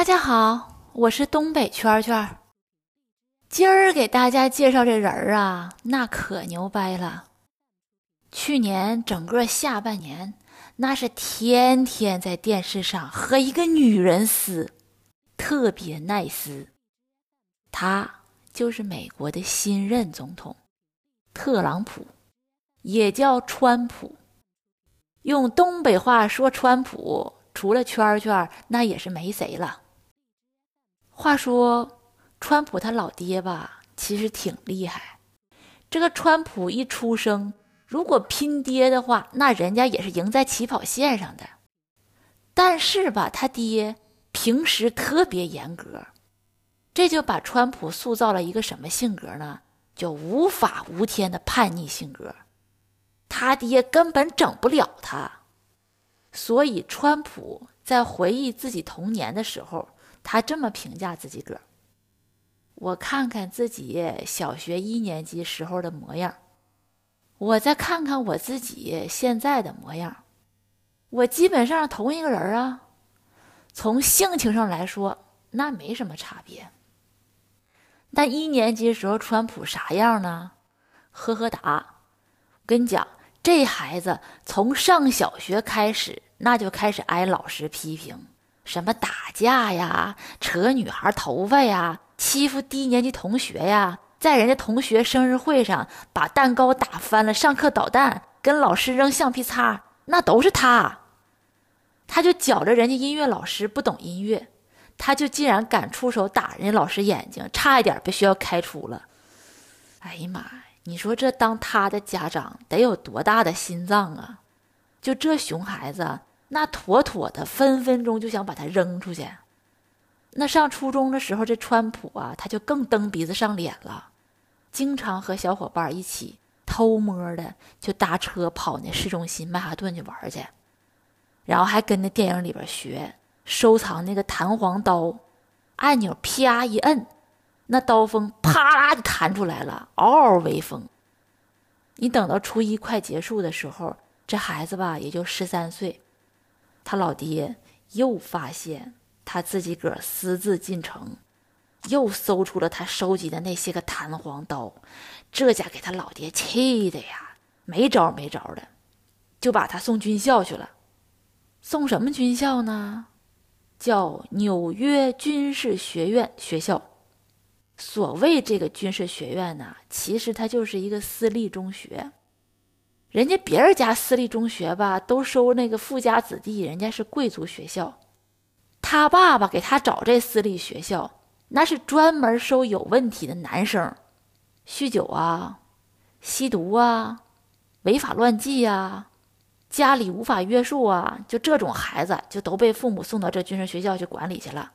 大家好，我是东北圈圈。今儿给大家介绍这人儿啊，那可牛掰了。去年整个下半年，那是天天在电视上和一个女人撕，特别耐撕。他就是美国的新任总统特朗普，也叫川普。用东北话说，川普除了圈圈，那也是没谁了。话说，川普他老爹吧，其实挺厉害。这个川普一出生，如果拼爹的话，那人家也是赢在起跑线上的。但是吧，他爹平时特别严格，这就把川普塑造了一个什么性格呢？就无法无天的叛逆性格。他爹根本整不了他，所以川普在回忆自己童年的时候。他这么评价自己个儿：“我看看自己小学一年级时候的模样，我再看看我自己现在的模样，我基本上同一个人啊。从性情上来说，那没什么差别。但一年级时候，川普啥样呢？呵呵哒！跟你讲，这孩子从上小学开始，那就开始挨老师批评。”什么打架呀，扯女孩头发呀，欺负低年级同学呀，在人家同学生日会上把蛋糕打翻了，上课捣蛋，跟老师扔橡皮擦，那都是他。他就觉着人家音乐老师不懂音乐，他就竟然敢出手打人家老师眼睛，差一点被学校开除了。哎呀妈呀，你说这当他的家长得有多大的心脏啊？就这熊孩子。那妥妥的，分分钟就想把他扔出去。那上初中的时候，这川普啊，他就更蹬鼻子上脸了，经常和小伙伴一起偷摸的就搭车跑那市中心曼哈顿去玩去，然后还跟那电影里边学收藏那个弹簧刀，按钮啪一摁，那刀锋啪啦就弹出来了，嗷嗷威风。你等到初一快结束的时候，这孩子吧也就十三岁。他老爹又发现他自己个私自进城，又搜出了他收集的那些个弹簧刀，这家给他老爹气的呀，没招没招的，就把他送军校去了。送什么军校呢？叫纽约军事学院学校。所谓这个军事学院呢，其实它就是一个私立中学。人家别人家私立中学吧，都收那个富家子弟，人家是贵族学校。他爸爸给他找这私立学校，那是专门收有问题的男生，酗酒啊、吸毒啊、违法乱纪啊、家里无法约束啊，就这种孩子就都被父母送到这军事学校去管理去了。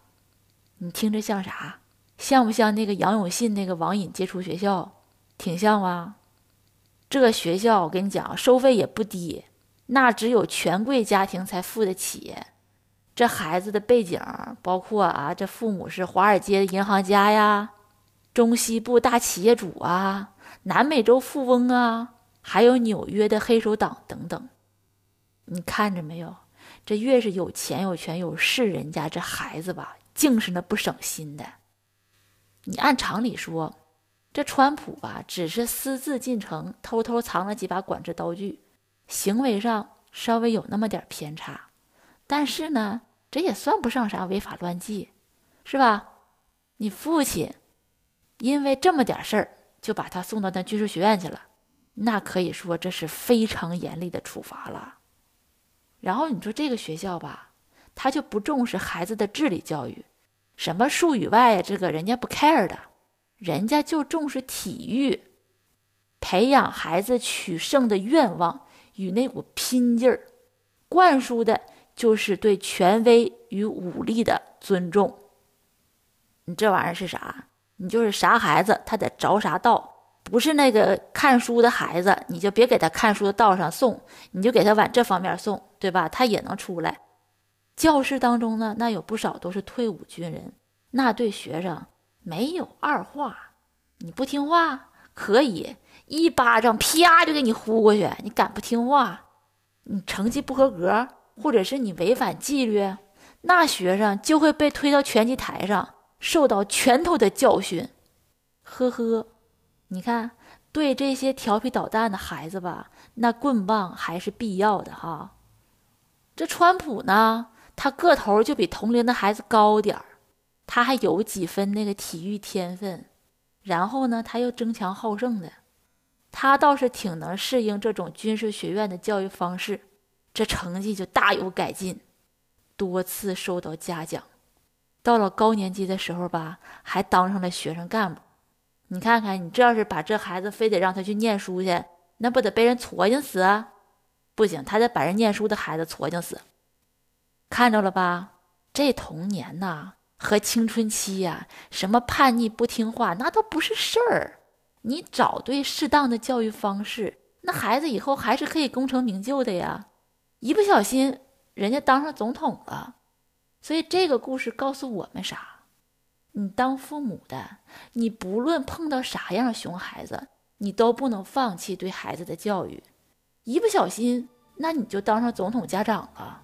你听着像啥？像不像那个杨永信那个网瘾戒除学校？挺像吧？这个学校我跟你讲，收费也不低，那只有权贵家庭才付得起。这孩子的背景包括啊，这父母是华尔街的银行家呀，中西部大企业主啊，南美洲富翁啊，还有纽约的黑手党等等。你看着没有？这越是有钱有权有势人家，这孩子吧，净是那不省心的。你按常理说。这川普吧，只是私自进城，偷偷藏了几把管制刀具，行为上稍微有那么点偏差，但是呢，这也算不上啥违法乱纪，是吧？你父亲因为这么点事儿就把他送到那军事学院去了，那可以说这是非常严厉的处罚了。然后你说这个学校吧，他就不重视孩子的智力教育，什么数语外呀，这个人家不 care 的。人家就重视体育，培养孩子取胜的愿望与那股拼劲儿，灌输的就是对权威与武力的尊重。你这玩意儿是啥？你就是啥孩子，他得着啥道。不是那个看书的孩子，你就别给他看书的道上送，你就给他往这方面送，对吧？他也能出来。教室当中呢，那有不少都是退伍军人，那对学生没有二话。你不听话，可以一巴掌啪就给你呼过去。你敢不听话，你成绩不合格，或者是你违反纪律，那学生就会被推到拳击台上，受到拳头的教训。呵呵。你看，对这些调皮捣蛋的孩子吧，那棍棒还是必要的哈。这川普呢，他个头就比同龄的孩子高点儿，他还有几分那个体育天分，然后呢，他又争强好胜的，他倒是挺能适应这种军事学院的教育方式，这成绩就大有改进，多次受到嘉奖。到了高年级的时候吧，还当上了学生干部。你看看，你这要是把这孩子非得让他去念书去，那不得被人戳进死？不行，他得把人念书的孩子戳进死。看着了吧？这童年呐和青春期呀，什么叛逆不听话，那都不是事儿。你找对适当的教育方式，那孩子以后还是可以功成名就的呀。一不小心，人家当上总统了。所以这个故事告诉我们啥？你当父母的，你不论碰到啥样熊孩子，你都不能放弃对孩子的教育。一不小心，那你就当上总统家长了。